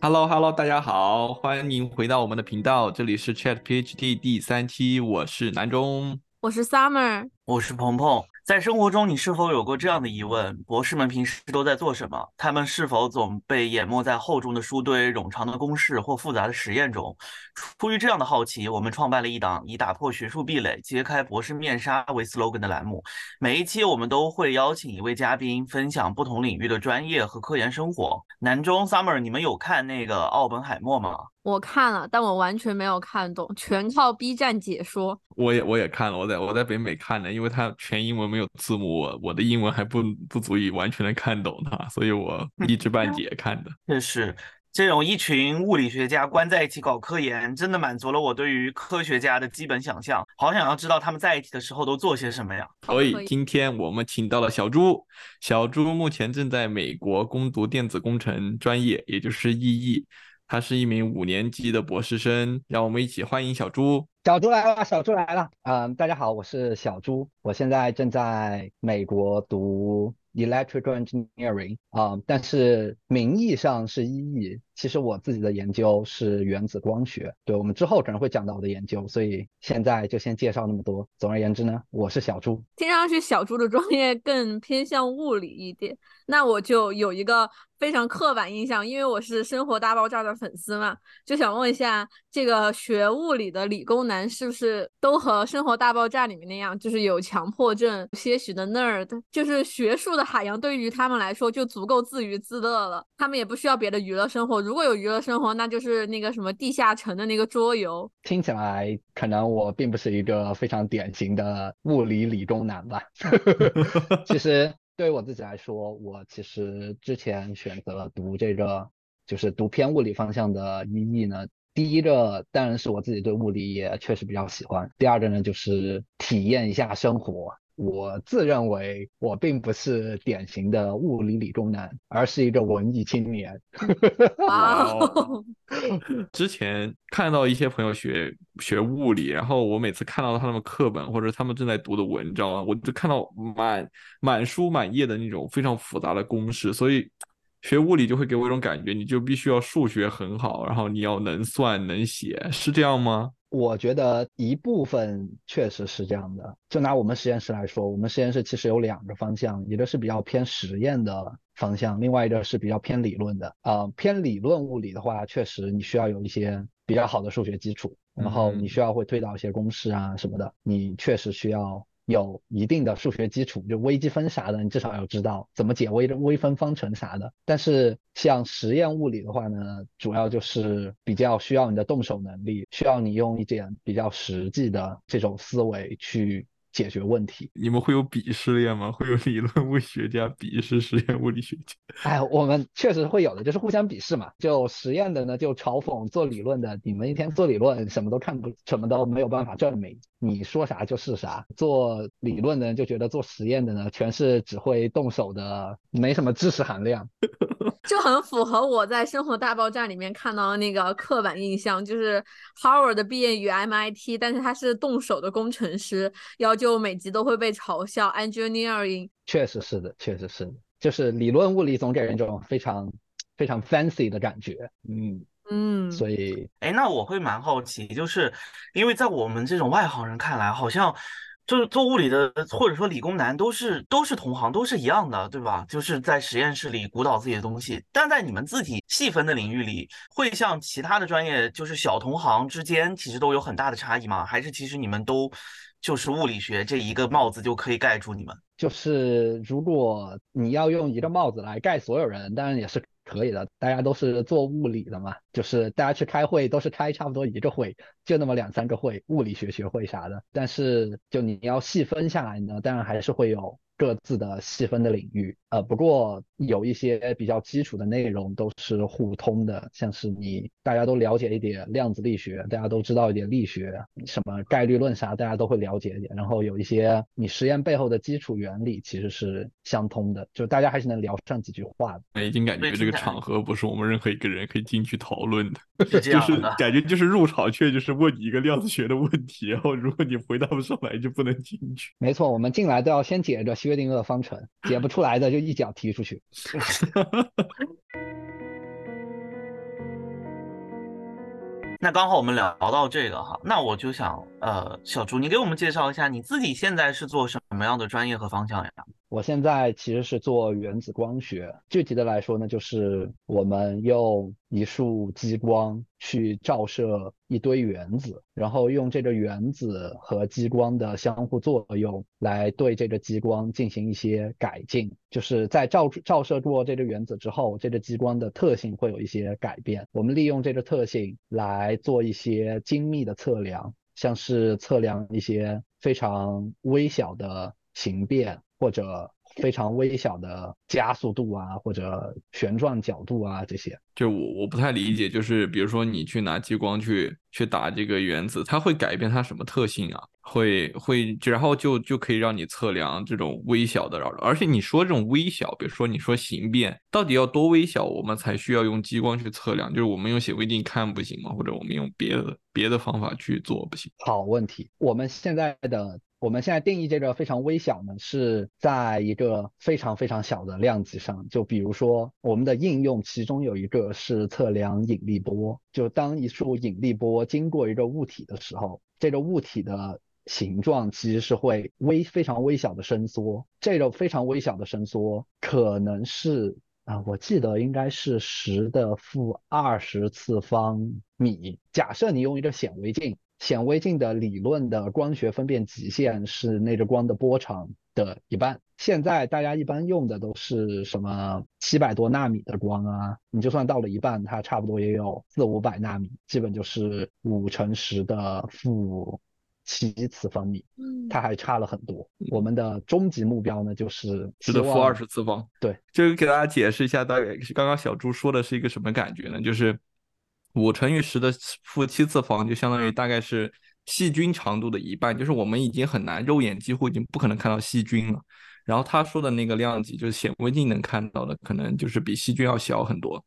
Hello Hello，大家好，欢迎回到我们的频道，这里是 Chat PhD 第三期，我是南中，我是 Summer，我是鹏鹏。在生活中，你是否有过这样的疑问：博士们平时都在做什么？他们是否总被淹没在厚重的书堆、冗长的公式或复杂的实验中？出于这样的好奇，我们创办了一档以打破学术壁垒、揭开博士面纱为 slogan 的栏目。每一期我们都会邀请一位嘉宾，分享不同领域的专业和科研生活。南中 Summer，你们有看那个奥本海默吗？我看了，但我完全没有看懂，全靠 B 站解说。我也我也看了，我在我在北美看的，因为它全英文没有字幕，我我的英文还不不足以完全的看懂它，所以我一知半解看的。确实，这种一群物理学家关在一起搞科研，真的满足了我对于科学家的基本想象。好想要知道他们在一起的时候都做些什么呀！所以今天我们请到了小朱，小朱目前正在美国攻读电子工程专业，也就是 EE。他是一名五年级的博士生，让我们一起欢迎小猪。小猪来了，小猪来了。嗯，大家好，我是小猪，我现在正在美国读 electrical engineering 啊，但是名义上是 EE。其实我自己的研究是原子光学，对我们之后可能会讲到我的研究，所以现在就先介绍那么多。总而言之呢，我是小朱。听上去小朱的专业更偏向物理一点，那我就有一个非常刻板印象，因为我是《生活大爆炸》的粉丝嘛，就想问一下，这个学物理的理工男是不是都和《生活大爆炸》里面那样，就是有强迫症、些许的 nerd，就是学术的海洋对于他们来说就足够自娱自乐了，他们也不需要别的娱乐生活。如果有娱乐生活，那就是那个什么地下城的那个桌游。听起来可能我并不是一个非常典型的物理理工男吧。其实对于我自己来说，我其实之前选择读这个就是读偏物理方向的意义呢。第一个当然是我自己对物理也确实比较喜欢。第二个呢，就是体验一下生活。我自认为我并不是典型的物理理工男，而是一个文艺青年。哇！之前看到一些朋友学学物理，然后我每次看到他们课本或者他们正在读的文章啊，我就看到满满书满页的那种非常复杂的公式，所以学物理就会给我一种感觉，你就必须要数学很好，然后你要能算能写，是这样吗？我觉得一部分确实是这样的。就拿我们实验室来说，我们实验室其实有两个方向，一个是比较偏实验的方向，另外一个是比较偏理论的。呃，偏理论物理的话，确实你需要有一些比较好的数学基础，然后你需要会推导一些公式啊什么的，你确实需要。有一定的数学基础，就微积分啥的，你至少要知道怎么解微微分方程啥的。但是像实验物理的话呢，主要就是比较需要你的动手能力，需要你用一点比较实际的这种思维去。解决问题，你们会有鄙视链吗？会有理论物理学家鄙视实验物理学家？哎，我们确实会有的，就是互相鄙视嘛。就实验的呢，就嘲讽做理论的，你们一天做理论什么都看不，什么都没有办法证明，你说啥就是啥。做理论的人就觉得做实验的呢，全是只会动手的，没什么知识含量。就很符合我在《生活大爆炸》里面看到的那个刻板印象，就是 Howard 毕业于 MIT，但是他是动手的工程师，要就每集都会被嘲笑 engineering。确实是的，确实是的，就是理论物理总给人一种非常非常 fancy 的感觉，嗯嗯，所以，哎，那我会蛮好奇，就是因为在我们这种外行人看来，好像。就是做物理的，或者说理工男，都是都是同行，都是一样的，对吧？就是在实验室里鼓捣自己的东西。但在你们自己细分的领域里，会像其他的专业，就是小同行之间，其实都有很大的差异吗？还是其实你们都就是物理学这一个帽子就可以盖住你们？就是如果你要用一个帽子来盖所有人，当然也是。可以的，大家都是做物理的嘛，就是大家去开会都是开差不多一个会，就那么两三个会，物理学学会啥的。但是就你要细分下来呢，当然还是会有。各自的细分的领域，呃，不过有一些比较基础的内容都是互通的，像是你大家都了解一点量子力学，大家都知道一点力学，什么概率论啥，大家都会了解一点。然后有一些你实验背后的基础原理其实是相通的，就大家还是能聊上几句话的。已经感觉这个场合不是我们任何一个人可以进去讨论的，就是感觉就是入场券，就是问你一个量子学的问题，然后如果你回答不上来就不能进去。没错，我们进来都要先解个。约定二方程解不出来的就一脚踢出去。那刚好我们聊到这个哈那我就想呃小朱你给我们介绍一下你自己现在是做什么样的专业和方向呀？我现在其实是做原子光学，具体的来说呢，就是我们用一束激光去照射一堆原子，然后用这个原子和激光的相互作用来对这个激光进行一些改进，就是在照照射过这个原子之后，这个激光的特性会有一些改变。我们利用这个特性来做一些精密的测量，像是测量一些非常微小的形变。或者非常微小的加速度啊，或者旋转角度啊，这些，就我我不太理解，就是比如说你去拿激光去去打这个原子，它会改变它什么特性啊？会会，然后就就可以让你测量这种微小的扰动，而且你说这种微小，比如说你说形变，到底要多微小，我们才需要用激光去测量？就是我们用显微镜看不行吗？或者我们用别的别的方法去做不行？好问题，我们现在的。我们现在定义这个非常微小呢，是在一个非常非常小的量级上。就比如说，我们的应用其中有一个是测量引力波。就当一束引力波经过一个物体的时候，这个物体的形状其实是会微非常微小的伸缩。这个非常微小的伸缩可能是啊，我记得应该是十的负二十次方米。假设你用一个显微镜。显微镜的理论的光学分辨极限是那个光的波长的一半。现在大家一般用的都是什么七百多纳米的光啊？你就算到了一半，它差不多也有四五百纳米，基本就是五乘十的负七次方米。嗯，它还差了很多。我们的终极目标呢，就是十的负二十次方。对，就给大家解释一下，大概刚刚小朱说的是一个什么感觉呢？就是。五乘以十的负七次方就相当于大概是细菌长度的一半，就是我们已经很难肉眼几乎已经不可能看到细菌了。然后他说的那个量级就是显微镜能看到的，可能就是比细菌要小很多。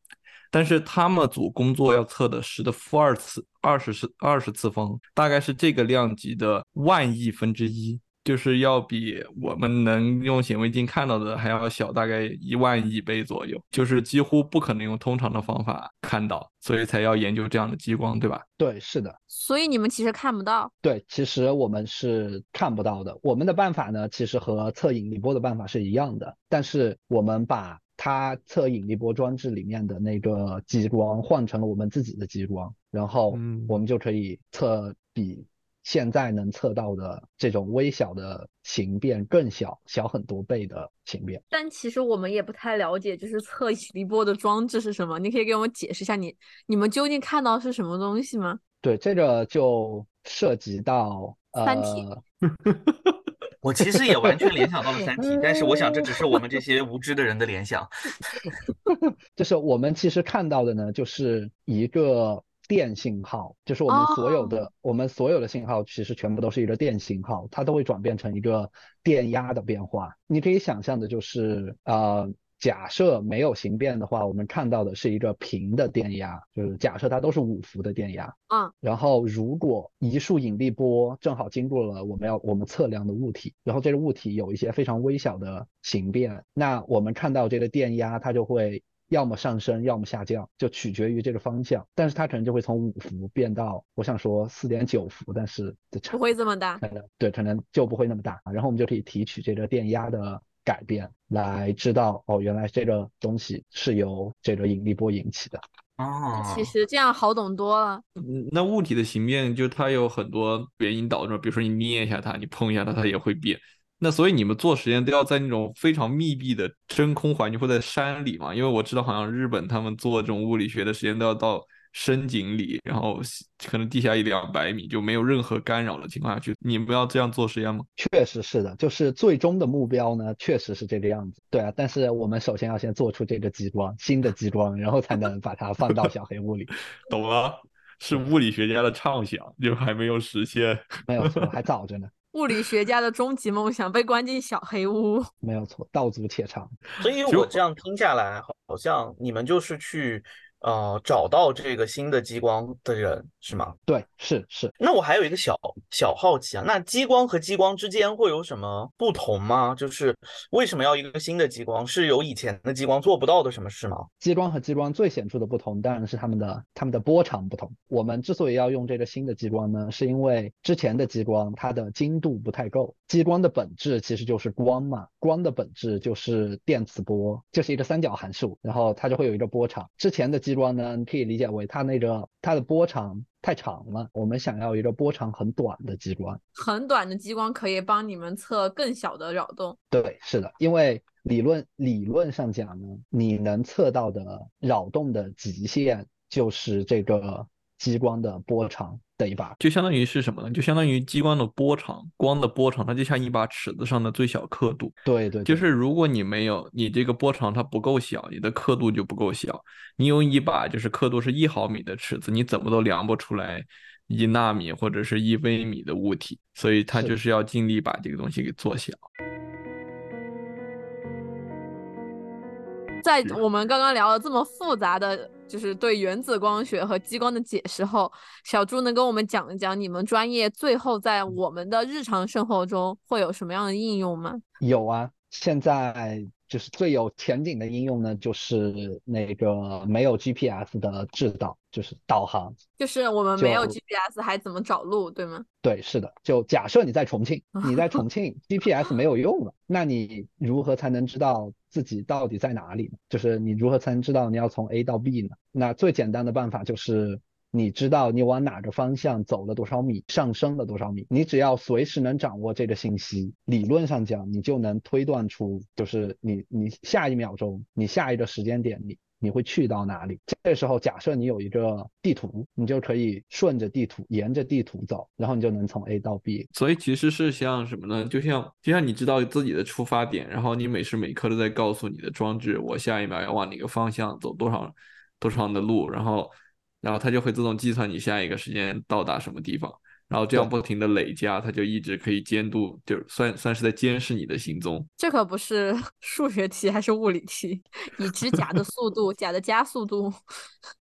但是他们组工作要测的十的负二次二十次二十次方，大概是这个量级的万亿分之一。就是要比我们能用显微镜看到的还要小，大概一万亿倍左右，就是几乎不可能用通常的方法看到，所以才要研究这样的激光，对吧？对，是的。所以你们其实看不到。对，其实我们是看不到的。我们的办法呢，其实和测引力波的办法是一样的，但是我们把它测引力波装置里面的那个激光换成了我们自己的激光，然后我们就可以测比。现在能测到的这种微小的形变更小，小很多倍的形变。但其实我们也不太了解，就是测引力波的装置是什么？你可以给我们解释一下，你你们究竟看到是什么东西吗？对，这个就涉及到三体。我其实也完全联想到了三体，但是我想这只是我们这些无知的人的联想。就是我们其实看到的呢，就是一个。电信号就是我们所有的，我们所有的信号其实全部都是一个电信号，它都会转变成一个电压的变化。你可以想象的就是，呃，假设没有形变的话，我们看到的是一个平的电压，就是假设它都是五伏的电压。嗯。然后如果一束引力波正好经过了我们要我们测量的物体，然后这个物体有一些非常微小的形变，那我们看到这个电压它就会。要么上升，要么下降，就取决于这个方向。但是它可能就会从五伏变到，我想说四点九伏，但是不会这么大。可能对，可能就不会那么大。然后我们就可以提取这个电压的改变，来知道哦，原来这个东西是由这个引力波引起的。哦，其实这样好懂多了。那物体的形变就它有很多原因导致，比如说你捏一下它，你碰一下它，它也会变。那所以你们做实验都要在那种非常密闭的真空环境，或在山里嘛？因为我知道好像日本他们做这种物理学的实验都要到深井里，然后可能地下一两百米就没有任何干扰的情况下去。你们要这样做实验吗？确实是的，就是最终的目标呢，确实是这个样子。对啊，但是我们首先要先做出这个激光，新的激光，然后才能把它放到小黑屋里。懂了，是物理学家的畅想，就还没有实现。没有错，还早着呢。物理学家的终极梦想被关进小黑屋，没有错，道阻且长。所以我这样听下来，好像你们就是去呃找到这个新的激光的人，是吗？对，是是。那我还有一个小小好奇啊，那激光和激光之间会有什么不同吗？就是为什么要一个新的激光？是有以前的激光做不到的什么事吗？激光和激光最显著的不同当然是它们的它们的波长不同。我们之所以要用这个新的激光呢，是因为之前的激光它的精度不太够。激光的本质其实就是光嘛，光的本质就是电磁波，就是一个三角函数，然后它就会有一个波长。之前的激光呢，你可以理解为它那个它的波长太长了，我们想要一个波长很短的激光。很短的激光可以帮你们测更小的扰动。对，是的，因为理论理论上讲呢，你能测到的扰动的极限就是这个激光的波长的一把。就相当于是什么呢？就相当于激光的波长，光的波长，它就像一把尺子上的最小刻度。对对，就是如果你没有你这个波长它不够小，你的刻度就不够小。你用一把就是刻度是一毫米的尺子，你怎么都量不出来一纳米或者是一微米的物体，所以它就是要尽力把这个东西给做小。在我们刚刚聊了这么复杂的，就是对原子光学和激光的解释后，小朱能跟我们讲一讲你们专业最后在我们的日常生活中会有什么样的应用吗？有啊，现在就是最有前景的应用呢，就是那个没有 GPS 的制导，就是导航。就是我们没有 GPS 还怎么找路，对吗？对，是的，就假设你在重庆，你在重庆 GPS 没有用了，那你如何才能知道自己到底在哪里呢？就是你如何才能知道你要从 A 到 B 呢？那最简单的办法就是你知道你往哪个方向走了多少米，上升了多少米，你只要随时能掌握这个信息，理论上讲，你就能推断出，就是你你下一秒钟，你下一个时间点你。你会去到哪里？这时候假设你有一个地图，你就可以顺着地图，沿着地图走，然后你就能从 A 到 B。所以其实是像什么呢？就像就像你知道自己的出发点，然后你每时每刻都在告诉你的装置，我下一秒要往哪个方向走多少多长的路，然后然后它就会自动计算你下一个时间到达什么地方。然后这样不停的累加，它就一直可以监督，就算算是在监视你的行踪。这可不是 数学题还是物理题？已知甲的速度，甲的加速度，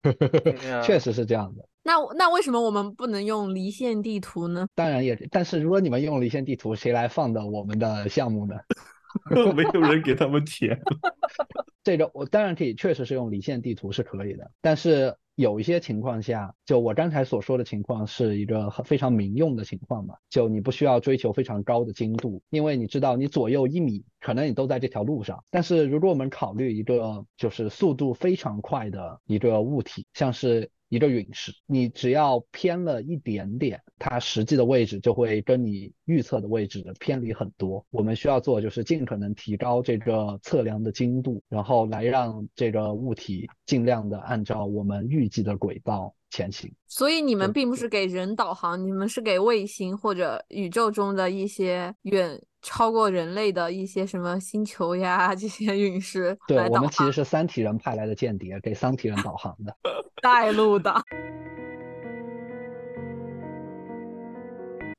确实是这样的。那那为什么我们不能用离线地图呢？当然也，但是如果你们用离线地图，谁来放的我们的项目呢？没有人给他们钱。这个我当然可以，确实是用离线地图是可以的，但是。有一些情况下，就我刚才所说的情况是一个非常民用的情况嘛，就你不需要追求非常高的精度，因为你知道你左右一米可能你都在这条路上。但是如果我们考虑一个就是速度非常快的一个物体，像是。一个陨石，你只要偏了一点点，它实际的位置就会跟你预测的位置偏离很多。我们需要做就是尽可能提高这个测量的精度，然后来让这个物体尽量的按照我们预计的轨道前行。所以你们并不是给人导航，你们是给卫星或者宇宙中的一些远。超过人类的一些什么星球呀，这些陨石。对我们其实是三体人派来的间谍，给三体人导航的，带路的。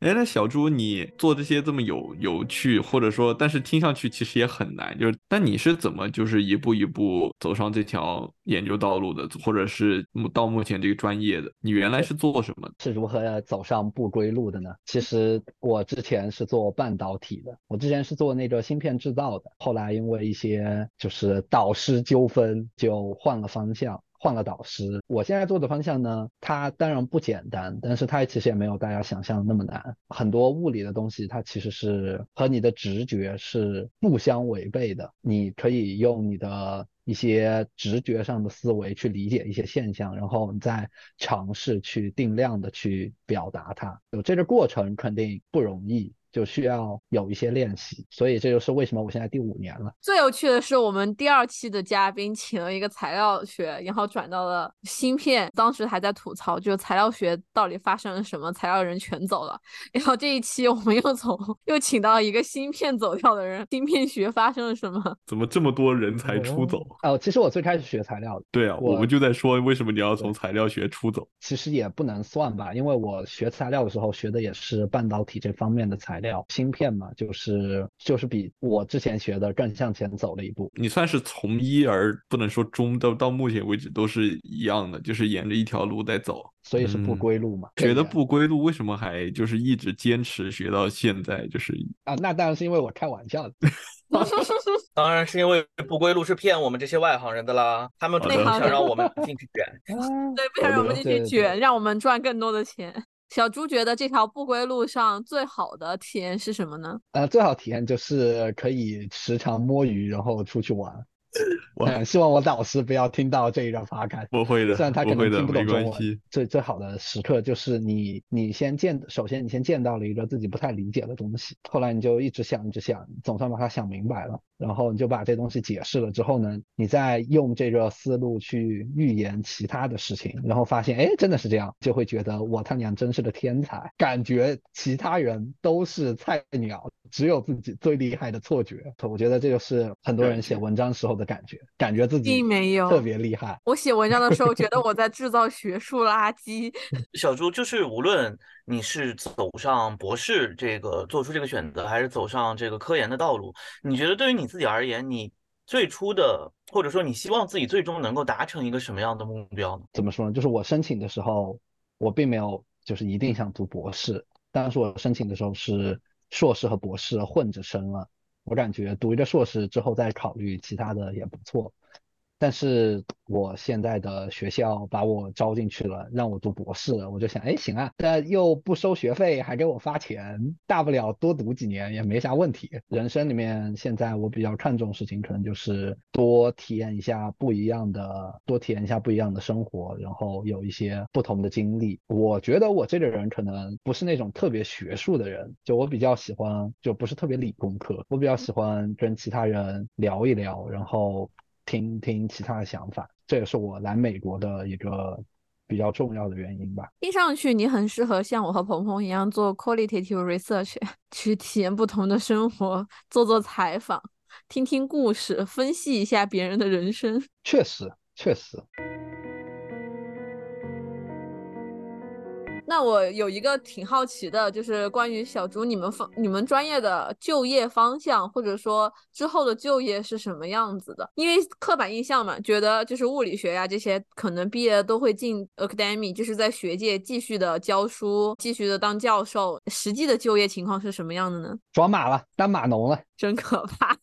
哎，那小朱，你做这些这么有有趣，或者说，但是听上去其实也很难，就是，但你是怎么就是一步一步走上这条研究道路的，或者是到目前这个专业的？你原来是做什么？是如何走上不归路的呢？其实我之前是做半导体的，我之前是做那个芯片制造的，后来因为一些就是导师纠纷，就换了方向。换了导师，我现在做的方向呢，它当然不简单，但是它其实也没有大家想象的那么难。很多物理的东西，它其实是和你的直觉是不相违背的。你可以用你的一些直觉上的思维去理解一些现象，然后你再尝试去定量的去表达它。有这个过程肯定不容易。就需要有一些练习，所以这就是为什么我现在第五年了。最有趣的是，我们第二期的嘉宾请了一个材料学，然后转到了芯片，当时还在吐槽，就是材料学到底发生了什么，材料人全走了。然后这一期我们又从又请到一个芯片走掉的人，芯片学发生了什么？怎么这么多人才出走？哦，其实我最开始学材料的。对啊，我们就在说为什么你要从材料学出走？其实也不能算吧，因为我学材料的时候学的也是半导体这方面的材。材料，芯片嘛，就是就是比我之前学的更向前走了一步。你算是从一而不能说终，到到目前为止都是一样的，就是沿着一条路在走。所以是不嗯归路嘛？觉得不归路，为什么还就是一直坚持学到现在？就是啊，那当然是因为我开玩笑的。当然是因为不归路是骗我们这些外行人的啦，他们主好的动想 让我们进去卷。对，不想让我们进去卷，让我们赚更多的钱。小猪觉得这条不归路上最好的体验是什么呢？呃，最好体验就是可以时常摸鱼，然后出去玩。我嗯，希望我导师不要听到这一个 podcast。不会的虽然他可能听不懂中文，最最好的时刻就是你你先见，首先你先见到了一个自己不太理解的东西，后来你就一直想一直想，总算把它想明白了，然后你就把这东西解释了之后呢，你再用这个思路去预言其他的事情，然后发现哎真的是这样，就会觉得我他娘真是个天才，感觉其他人都是菜鸟，只有自己最厉害的错觉。我觉得这就是很多人写文章时候的感觉，感觉自己并没有特别厉害。我写文章的时候觉得 我在制造学术垃圾。小朱就是无论你是走上博士这个做出这个选择，还是走上这个科研的道路，你觉得对于你自己而言，你最初的或者说你希望自己最终能够达成一个什么样的目标呢？怎么说呢？就是我申请的时候，我并没有就是一定想读博士，当时我申请的时候是硕士和博士混着升了。我感觉读一个硕士之后再考虑其他的也不错。但是我现在的学校把我招进去了，让我读博士了，我就想，哎，行啊，但又不收学费，还给我发钱，大不了多读几年也没啥问题。人生里面现在我比较看重事情，可能就是多体验一下不一样的，多体验一下不一样的生活，然后有一些不同的经历。我觉得我这个人可能不是那种特别学术的人，就我比较喜欢，就不是特别理工科，我比较喜欢跟其他人聊一聊，然后。听听其他的想法，这也是我来美国的一个比较重要的原因吧。听上去你很适合像我和鹏鹏一样做 qualitative research，去体验不同的生活，做做采访，听听故事，分析一下别人的人生。确实，确实。那我有一个挺好奇的，就是关于小朱你们方你们专业的就业方向，或者说之后的就业是什么样子的？因为刻板印象嘛，觉得就是物理学呀、这些可能毕业都会进 academy，就是在学界继续的教书，继续的当教授。实际的就业情况是什么样的呢？转码了，当码农了。真可怕！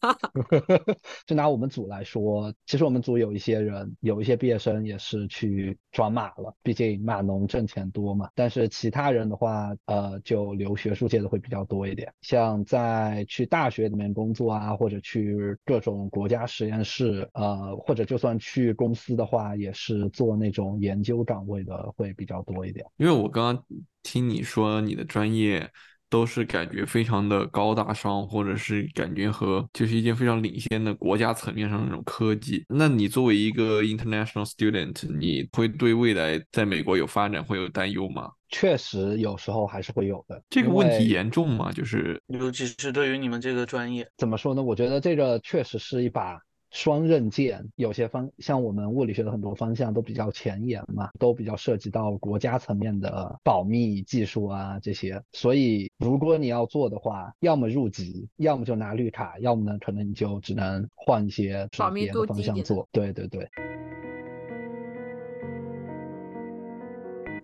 就拿我们组来说，其实我们组有一些人，有一些毕业生也是去转码了，毕竟码农挣钱多嘛。但是其他人的话，呃，就留学术界的会比较多一点。像在去大学里面工作啊，或者去各种国家实验室，呃，或者就算去公司的话，也是做那种研究岗位的会比较多一点。因为我刚刚听你说你的专业。都是感觉非常的高大上，或者是感觉和就是一件非常领先的国家层面上的那种科技。那你作为一个 international student，你会对未来在美国有发展会有担忧吗？确实有时候还是会有的。这个问题严重吗？就是尤其是对于你们这个专业，怎么说呢？我觉得这个确实是一把。双刃剑，有些方像我们物理学的很多方向都比较前沿嘛，都比较涉及到国家层面的保密技术啊这些。所以如果你要做的话，要么入籍，要么就拿绿卡，要么呢可能你就只能换一些保密方向做。对对对。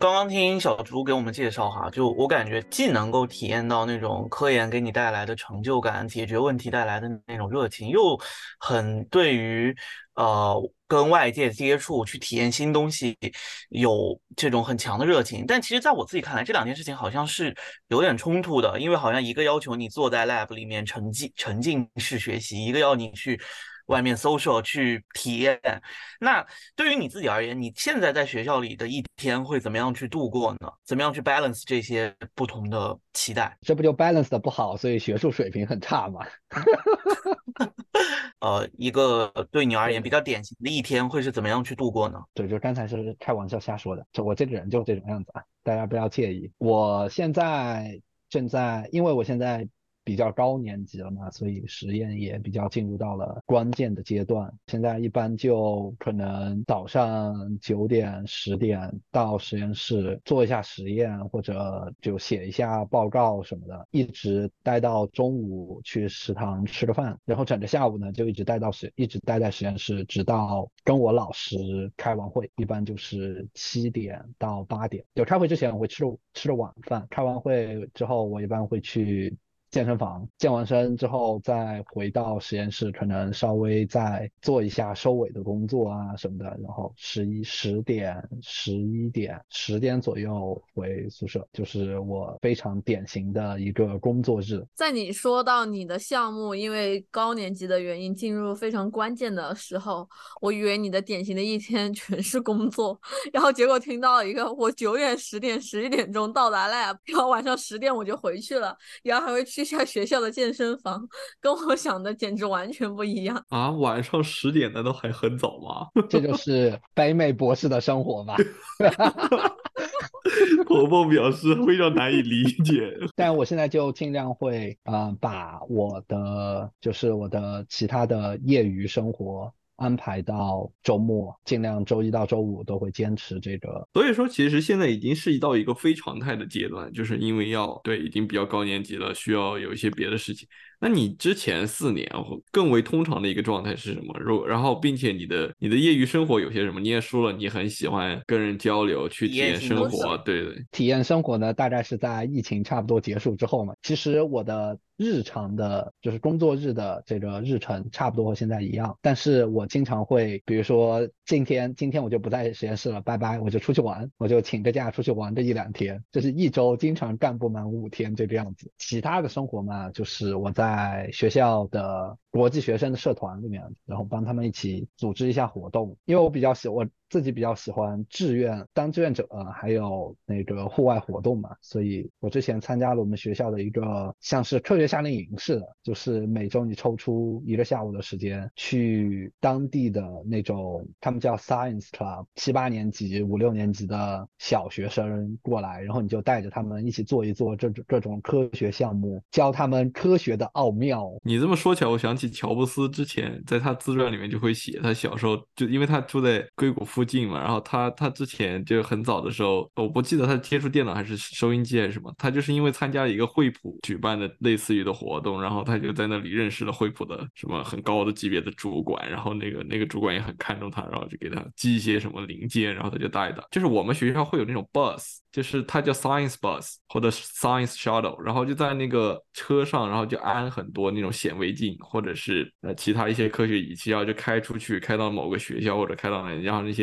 刚刚听小竹给我们介绍哈，就我感觉既能够体验到那种科研给你带来的成就感，解决问题带来的那种热情，又很对于呃跟外界接触、去体验新东西有这种很强的热情。但其实，在我自己看来，这两件事情好像是有点冲突的，因为好像一个要求你坐在 lab 里面沉浸沉浸式学习，一个要你去。外面 social 去体验，那对于你自己而言，你现在在学校里的一天会怎么样去度过呢？怎么样去 balance 这些不同的期待？这不就 balance 的不好，所以学术水平很差嘛？呃，一个对你而言比较典型的一天会是怎么样去度过呢？对，就刚才是开玩笑瞎说的，就我这个人就这种样子啊，大家不要介意。我现在正在，因为我现在比较高年级了嘛，所以实验也比较进入到了关键的阶段。现在一般就可能早上九点、十点到实验室做一下实验，或者就写一下报告什么的，一直待到中午去食堂吃个饭，然后整个下午呢就一直待到实，一直待在实验室，直到跟我老师开完会，一般就是七点到八点。有开会之前我会吃吃了晚饭，开完会之后我一般会去。健身房健完身之后，再回到实验室，可能稍微再做一下收尾的工作啊什么的，然后十一十点、十一点、十点左右回宿舍，就是我非常典型的一个工作日。在你说到你的项目因为高年级的原因进入非常关键的时候，我以为你的典型的一天 全是工作，然后结果听到一个我九点、十点、十一点钟到达 lab，然后晚上十点我就回去了，然后还会去。下学校的健身房，跟我想的简直完全不一样啊！晚上十点难道还很早吗？这就是北美博士的生活吧。婆婆表示非常难以理解，但我现在就尽量会啊，把我的就是我的其他的业余生活。安排到周末，尽量周一到周五都会坚持这个。所以说，其实现在已经是到一个非常态的阶段，就是因为要对已经比较高年级了，需要有一些别的事情。那你之前四年更为通常的一个状态是什么？如然后，并且你的你的业余生活有些什么？你也说了，你很喜欢跟人交流，去体验生活。对对，体验生活呢，大概是在疫情差不多结束之后嘛。其实我的日常的，就是工作日的这个日程，差不多和现在一样。但是我经常会，比如说今天今天我就不在实验室了，拜拜，我就出去玩，我就请个假出去玩这一两天，就是一周经常干不满五天这个样子。其他的生活嘛，就是我在。在学校的国际学生的社团里面，然后帮他们一起组织一下活动，因为我比较喜我。自己比较喜欢志愿当志愿者，还有那个户外活动嘛，所以我之前参加了我们学校的一个像是科学夏令营似的，就是每周你抽出一个下午的时间去当地的那种，他们叫 Science Club，七八年级、五六年级的小学生过来，然后你就带着他们一起做一做这种各种科学项目，教他们科学的奥妙。你这么说起来，我想起乔布斯之前在他自传里面就会写，他小时候就因为他住在硅谷附。近嘛，然后他他之前就很早的时候，我不记得他接触电脑还是收音机还是什么，他就是因为参加了一个惠普举办的类似于的活动，然后他就在那里认识了惠普的什么很高的级别的主管，然后那个那个主管也很看重他，然后就给他寄一些什么零件，然后他就带的。就是我们学校会有那种 bus，就是它叫 science bus 或者 science shuttle，然后就在那个车上，然后就安很多那种显微镜或者是呃其他一些科学仪器，然后就开出去，开到某个学校或者开到哪，然后那些。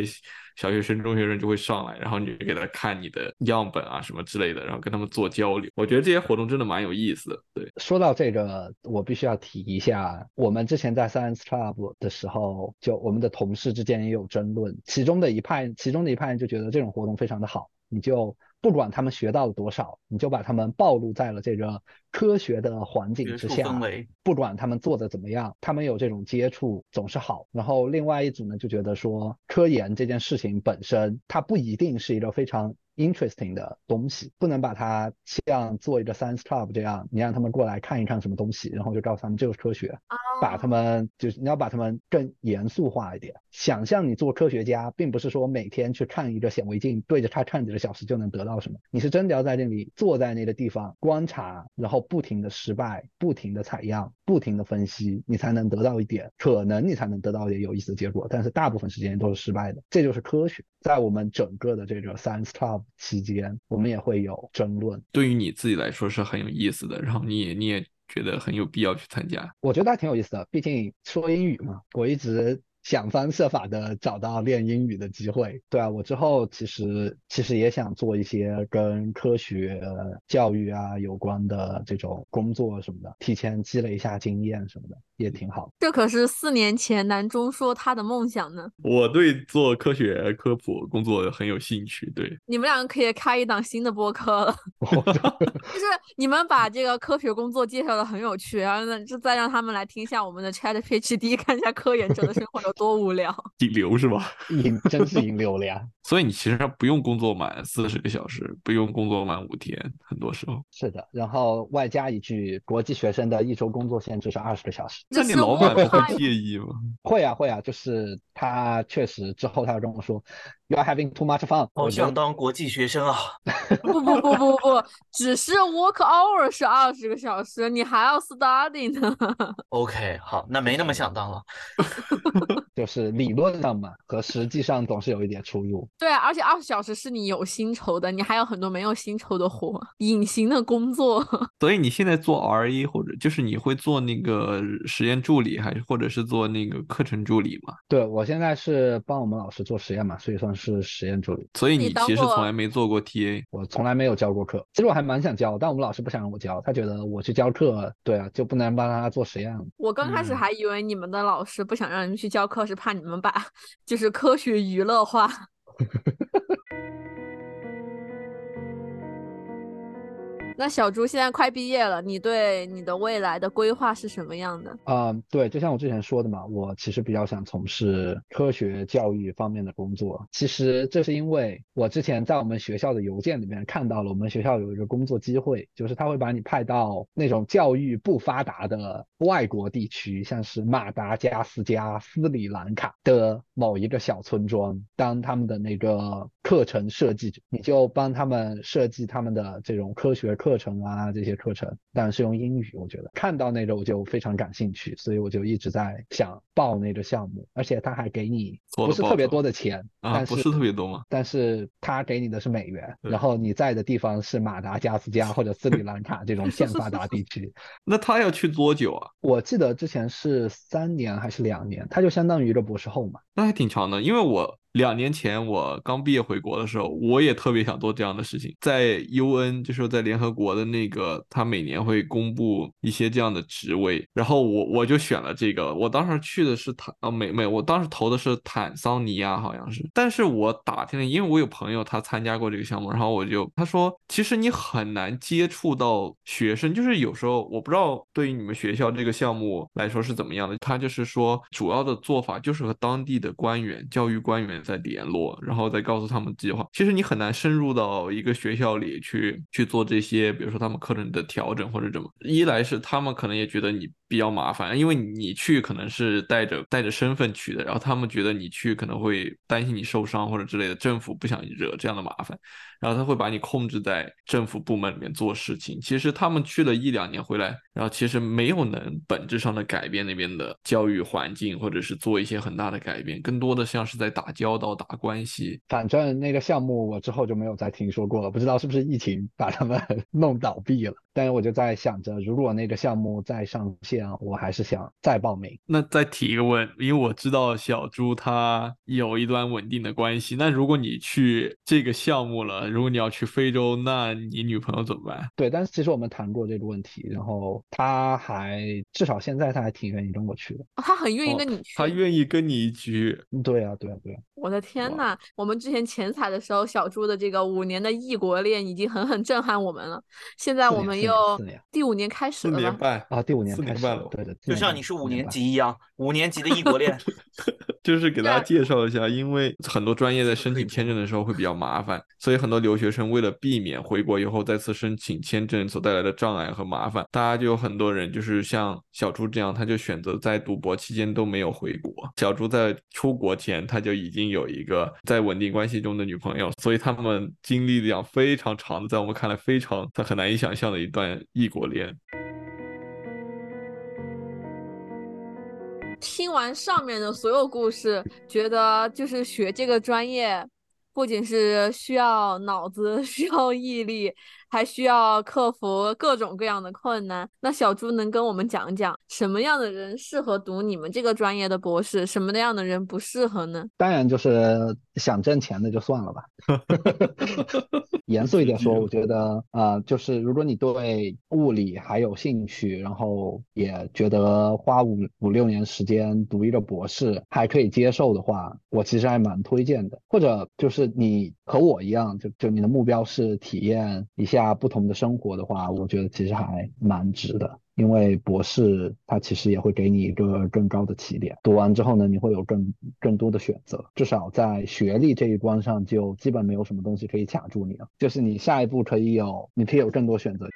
小学生、中学生就会上来，然后你给他看你的样本啊什么之类的，然后跟他们做交流。我觉得这些活动真的蛮有意思的。对，说到这个，我必须要提一下，我们之前在 Science Club 的时候，就我们的同事之间也有争论，其中的一派，其中的一派就觉得这种活动非常的好，你就。不管他们学到了多少，你就把他们暴露在了这个科学的环境之下。不管他们做的怎么样，他们有这种接触总是好。然后另外一组呢，就觉得说科研这件事情本身，它不一定是一个非常。Interesting 的东西，不能把它像做一个 science club 这样，你让他们过来看一看什么东西，然后就告诉他们这就是科学，把他们就是你要把他们更严肃化一点。想象你做科学家，并不是说每天去看一个显微镜，对着它看几个小时就能得到什么，你是真的要在那里坐在那个地方观察，然后不停的失败，不停的采样，不停的分析，你才能得到一点，可能你才能得到一点有意思的结果，但是大部分时间都是失败的，这就是科学。在我们整个的这个 science club 期间，我们也会有争论。对于你自己来说是很有意思的，然后你也你也觉得很有必要去参加。我觉得还挺有意思的，毕竟说英语嘛，我一直。想方设法的找到练英语的机会，对啊，我之后其实其实也想做一些跟科学教育啊有关的这种工作什么的，提前积累一下经验什么的，也挺好。这可是四年前南中说他的梦想呢。我对做科学科普工作很有兴趣，对，你们两个可以开一档新的播客了，就是你们把这个科学工作介绍的很有趣，然后呢，就再让他们来听一下我们的 Chat PhD，看一下科研者的生活有多无聊。引流是吧？引真是引流了呀。所以你其实不用工作满四十个小时，不用工作满五天，很多时候。是的，然后外加一句，国际学生的一周工作限制是二十个小时。那你老板不会介意吗？会啊会啊，就是他确实之后他跟我说。You are having too much fun。好想当国际学生啊！不不不不不，只是 work hour 是二十个小时，你还要 study 呢。OK，好，那没那么想当了。就是理论上嘛，和实际上总是有一点出入。对啊，而且二十小时是你有薪酬的，你还有很多没有薪酬的活，隐形的工作。所以你现在做 RE 或者就是你会做那个实验助理，还是或者是做那个课程助理嘛？对我现在是帮我们老师做实验嘛，所以算是。实验助理，所以你其实从来没做过 TA，我从来没有教过课。其实我还蛮想教，但我们老师不想让我教，他觉得我去教课，对啊，就不能帮他做实验了。我刚开始还以为你们的老师不想让你们去教课，是怕你们把 就是科学娱乐化。那小朱现在快毕业了，你对你的未来的规划是什么样的？啊，对，就像我之前说的嘛，我其实比较想从事科学教育方面的工作。其实这是因为我之前在我们学校的邮件里面看到了，我们学校有一个工作机会，就是他会把你派到那种教育不发达的外国地区，像是马达加斯加、斯里兰卡的某一个小村庄，当他们的那个课程设计者，你就帮他们设计他们的这种科学课。课程啊，这些课程但是用英语。我觉得看到那个我就非常感兴趣，所以我就一直在想报那个项目，而且他还给你不是特别多的钱啊，不是特别多吗？但是他给你的是美元，然后你在的地方是马达加斯加或者斯里兰卡这种欠发达地区。那他要去多久啊？我记得之前是三年还是两年，他就相当于一个博士后嘛。那还挺长的，因为我。两年前我刚毕业回国的时候，我也特别想做这样的事情。在 UN，就是在联合国的那个，他每年会公布一些这样的职位，然后我我就选了这个。我当时去的是坦啊美美，我当时投的是坦桑尼亚，好像是。但是我打听了，因为我有朋友他参加过这个项目，然后我就他说，其实你很难接触到学生，就是有时候我不知道对于你们学校这个项目来说是怎么样的。他就是说，主要的做法就是和当地的官员、教育官员。再联络，然后再告诉他们计划。其实你很难深入到一个学校里去去做这些，比如说他们课程的调整或者怎么。一来是他们可能也觉得你比较麻烦，因为你去可能是带着带着身份去的，然后他们觉得你去可能会担心你受伤或者之类的，政府不想惹这样的麻烦。然后他会把你控制在政府部门里面做事情。其实他们去了一两年回来，然后其实没有能本质上的改变那边的教育环境，或者是做一些很大的改变，更多的像是在打交道、打关系。反正那个项目我之后就没有再听说过了，不知道是不是疫情把他们 弄倒闭了。但是我就在想着，如果那个项目再上线，我还是想再报名。那再提一个问，因为我知道小朱他有一段稳定的关系。那如果你去这个项目了，如果你要去非洲，那你女朋友怎么办？对，但是其实我们谈过这个问题，然后他还至少现在他还挺愿意跟我去的。他很愿意跟你去，他愿意跟你去。对啊，对啊，对啊。我的天呐，我们之前前采的时候，小朱的这个五年的异国恋已经狠狠震撼我们了。现在我们又第五年开始了，四年半啊，第五年开始了，对的，就像你是五年级一样，五年级的异国恋。就是给大家介绍一下，因为很多专业在申请签证的时候会比较麻烦，所以很多留学生为了避免回国以后再次申请签证所带来的障碍和麻烦，大家就有很多人就是像小朱这样，他就选择在读博期间都没有回国。小朱在出国前他就已经有一个在稳定关系中的女朋友，所以他们经历了非常长的，在我们看来非常他很难以想象的一段异国恋。听完上面的所有故事，觉得就是学这个专业，不仅是需要脑子、需要毅力，还需要克服各种各样的困难。那小朱能跟我们讲讲，什么样的人适合读你们这个专业的博士，什么样的人不适合呢？当然，就是想挣钱的就算了吧。严肃一点说，我觉得啊，就是如果你对物理还有兴趣，然后也觉得花五五六年时间读一个博士还可以接受的话，我其实还蛮推荐的。或者就是你和我一样，就就你的目标是体验一下不同的生活的话，我觉得其实还蛮值的。因为博士他其实也会给你一个更高的起点，读完之后呢，你会有更更多的选择，至少在学历这一关上就基本没有什么东西可以卡住你了，就是你下一步可以有，你可以有更多选择。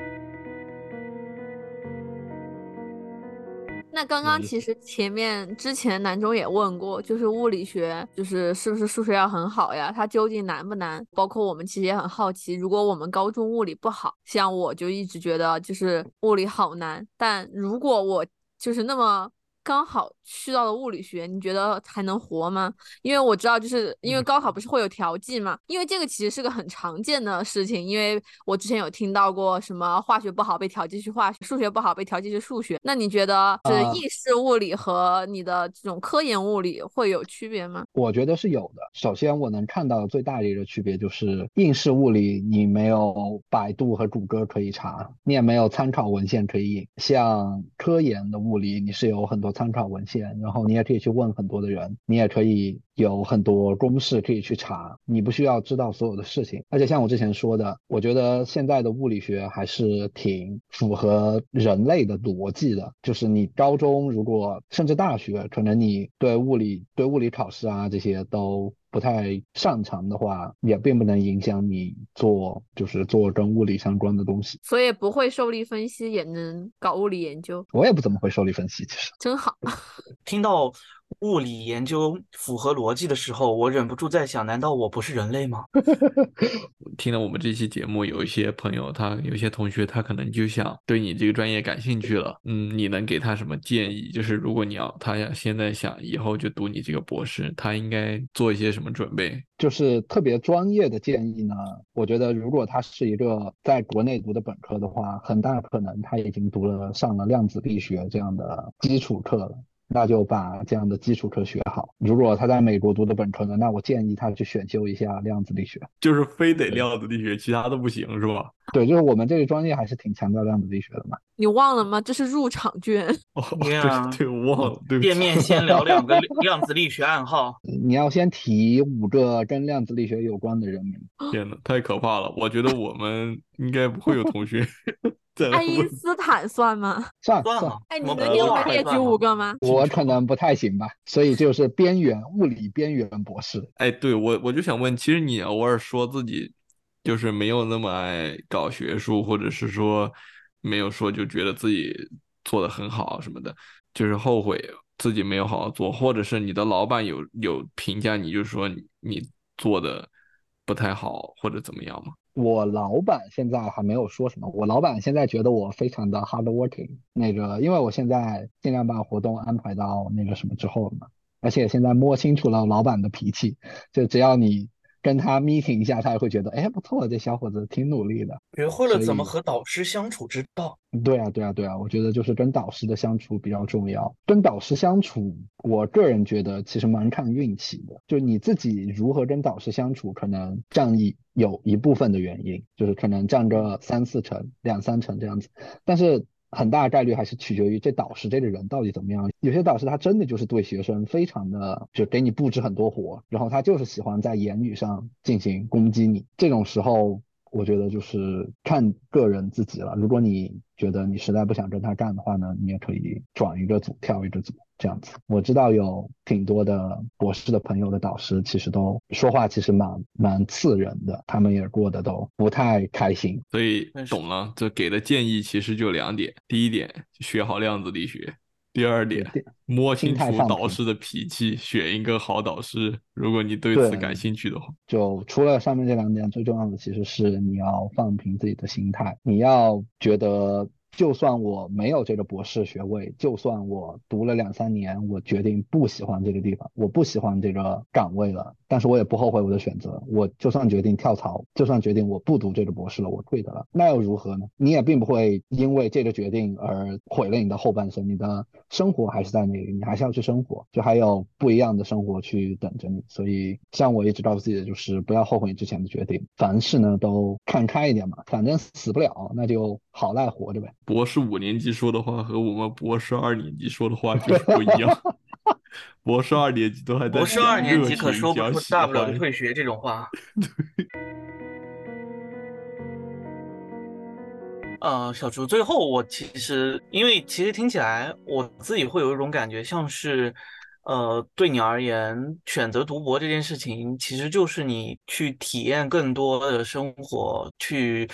那刚刚其实前面之前南中也问过，就是物理学就是是不是数学要很好呀？它究竟难不难？包括我们其实也很好奇，如果我们高中物理不好，像我就一直觉得就是物理好难，但如果我就是那么。刚好去到了物理学，你觉得还能活吗？因为我知道，就是因为高考不是会有调剂嘛，因为这个其实是个很常见的事情。因为我之前有听到过什么化学不好被调剂去化学，数学不好被调剂去数学。那你觉得是应试物理和你的这种科研物理会有区别吗？我觉得是有的。首先，我能看到最大的一个区别就是应试物理你没有百度和谷歌可以查，你也没有参考文献可以引。像科研的物理，你是有很多。参考文献，然后你也可以去问很多的人，你也可以有很多公式可以去查，你不需要知道所有的事情。而且像我之前说的，我觉得现在的物理学还是挺符合人类的逻辑的。就是你高中如果甚至大学，可能你对物理、对物理考试啊这些都。不太擅长的话，也并不能影响你做，就是做跟物理相关的东西。所以不会受力分析也能搞物理研究。我也不怎么会受力分析，其实真好。听到。物理研究符合逻辑的时候，我忍不住在想：难道我不是人类吗？听了我们这期节目，有一些朋友，他有些同学，他可能就想对你这个专业感兴趣了。嗯，你能给他什么建议？就是如果你要他要现在想以后就读你这个博士，他应该做一些什么准备？就是特别专业的建议呢？我觉得如果他是一个在国内读的本科的话，很大可能他已经读了上了量子力学这样的基础课了。那就把这样的基础课学好。如果他在美国读的本科呢，那我建议他去选修一下量子力学，就是非得量子力学，其他的不行，是吧？对，就是我们这个专业还是挺强调量子力学的嘛。你忘了吗？这是入场券。哦，对对，我忘了。对，店 面先聊两个量子力学暗号。你要先提五个跟量子力学有关的人名。天呐，太可怕了！我觉得我们应该不会有同学。爱因斯坦算吗？算算。哎，你能给我们列举五个吗？我可能不太行吧，所以就是边缘物理边缘博士。哎，对我我就想问，其实你偶尔说自己就是没有那么爱搞学术，或者是说没有说就觉得自己做的很好什么的，就是后悔自己没有好好做，或者是你的老板有有评价你，就是说你做的不太好或者怎么样吗？我老板现在还没有说什么，我老板现在觉得我非常的 hard working，那个因为我现在尽量把活动安排到那个什么之后了嘛，而且现在摸清楚了老板的脾气，就只要你。跟他 meeting 一下，他也会觉得，哎，不错，这小伙子挺努力的，学会了怎么和导师相处之道。对啊，对啊，对啊，我觉得就是跟导师的相处比较重要。跟导师相处，我个人觉得其实蛮看运气的，就你自己如何跟导师相处，可能占一有一部分的原因，就是可能占个三四成、两三成这样子，但是。很大概率还是取决于这导师这个人到底怎么样。有些导师他真的就是对学生非常的，就给你布置很多活，然后他就是喜欢在言语上进行攻击你。这种时候。我觉得就是看个人自己了。如果你觉得你实在不想跟他干的话呢，你也可以转一个组，跳一个组这样子。我知道有挺多的博士的朋友的导师，其实都说话其实蛮蛮刺人的，他们也过得都不太开心。所以懂了，这给的建议其实就两点：第一点，学好量子力学。第二点，摸清楚导师的脾气，选一个好导师。如果你对此感兴趣的话，就除了上面这两点，最重要的其实是你要放平自己的心态。你要觉得，就算我没有这个博士学位，就算我读了两三年，我决定不喜欢这个地方，我不喜欢这个岗位了。但是我也不后悔我的选择。我就算决定跳槽，就算决定我不读这个博士了，我退的了，那又如何呢？你也并不会因为这个决定而毁了你的后半生，你的生活还是在那里，你还是要去生活，就还有不一样的生活去等着你。所以，像我一直告诉自己的就是，不要后悔你之前的决定，凡事呢都看开一点嘛，反正死不了，那就好赖活着呗。博士五年级说的话和我们博士二年级说的话 就是不一样。博士二年级都还在，博士二年级可说不出大不了就退学这种话。对。呃，小朱，最后我其实，因为其实听起来我自己会有一种感觉，像是，呃，对你而言，选择读博这件事情，其实就是你去体验更多的生活，去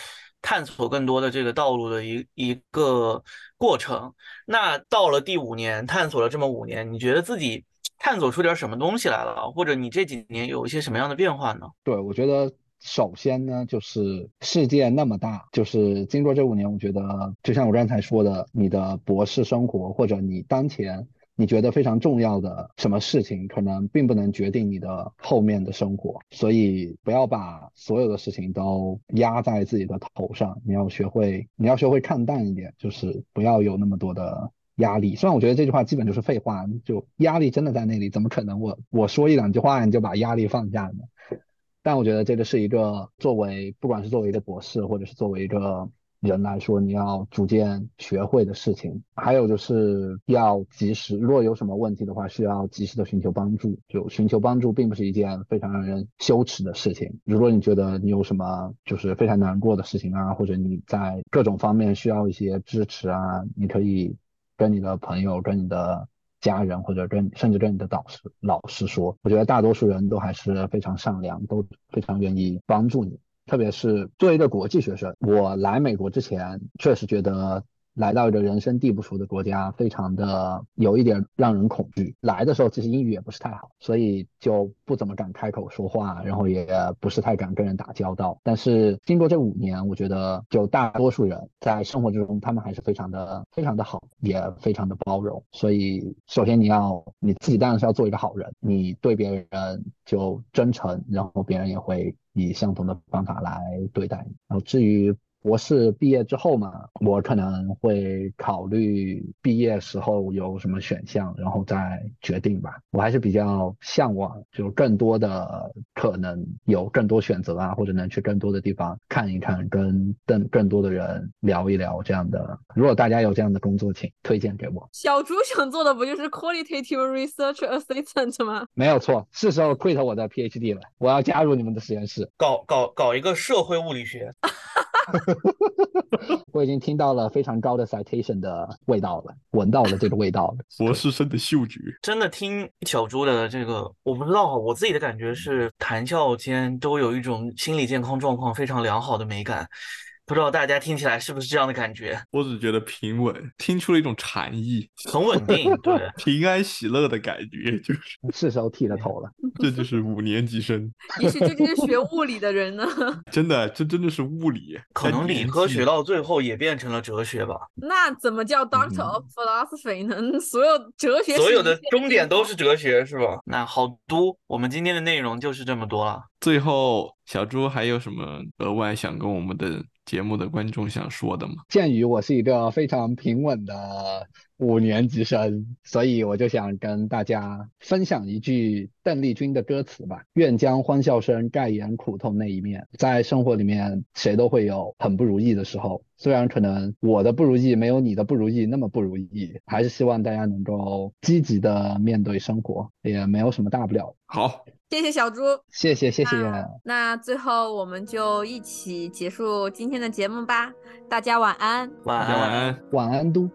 探索更多的这个道路的一一个过程。那到了第五年，探索了这么五年，你觉得自己探索出点什么东西来了，或者你这几年有一些什么样的变化呢？对，我觉得。首先呢，就是世界那么大，就是经过这五年，我觉得就像我刚才说的，你的博士生活或者你当前你觉得非常重要的什么事情，可能并不能决定你的后面的生活。所以不要把所有的事情都压在自己的头上，你要学会，你要学会看淡一点，就是不要有那么多的压力。虽然我觉得这句话基本就是废话，就压力真的在那里，怎么可能我我说一两句话你就把压力放下呢？但我觉得这个是一个作为，不管是作为一个博士，或者是作为一个人来说，你要逐渐学会的事情。还有就是要及时，如果有什么问题的话，需要及时的寻求帮助。就寻求帮助，并不是一件非常让人羞耻的事情。如果你觉得你有什么就是非常难过的事情啊，或者你在各种方面需要一些支持啊，你可以跟你的朋友，跟你的。家人或者跟甚至跟你的导师老师说，我觉得大多数人都还是非常善良，都非常愿意帮助你。特别是作为一个国际学生，我来美国之前确实觉得。来到一个人生地不熟的国家，非常的有一点让人恐惧。来的时候其实英语也不是太好，所以就不怎么敢开口说话，然后也不是太敢跟人打交道。但是经过这五年，我觉得就大多数人在生活之中，他们还是非常的非常的好，也非常的包容。所以首先你要你自己当然是要做一个好人，你对别人就真诚，然后别人也会以相同的方法来对待你。然后至于。博士毕业之后嘛，我可能会考虑毕业时候有什么选项，然后再决定吧。我还是比较向往，就更多的可能有更多选择啊，或者能去更多的地方看一看，跟更更多的人聊一聊这样的。如果大家有这样的工作，请推荐给我。小猪想做的不就是 qualitative research assistant 吗？没有错，是时候 quit 我的 PhD 了，我要加入你们的实验室，搞搞搞一个社会物理学。我已经听到了非常高的 citation 的味道了，闻到了这个味道了。博士生的嗅觉，真的听小猪的这个，我不知道，我自己的感觉是谈笑间都有一种心理健康状况非常良好的美感。不知道大家听起来是不是这样的感觉？我只觉得平稳，听出了一种禅意，很稳定，对，平安喜乐的感觉，就是是时候剃了头了。这就是五年级生，也许这就是学物理的人呢。真的，这真的是物理，可能理科学到最后也变成了哲学吧。那怎么叫 Doctor of Philosophy 呢？所有哲学，所有的终点都是哲学，是吧？那好，多，我们今天的内容就是这么多了。最后，小猪还有什么额外想跟我们的？节目的观众想说的吗？鉴于我是一个非常平稳的五年级生，所以我就想跟大家分享一句邓丽君的歌词吧：“愿将欢笑声盖掩苦痛那一面。”在生活里面，谁都会有很不如意的时候，虽然可能我的不如意没有你的不如意那么不如意，还是希望大家能够积极的面对生活，也没有什么大不了。好。谢谢小猪，谢谢谢谢。那最后我们就一起结束今天的节目吧，大家晚安，晚安。晚安。晚安都。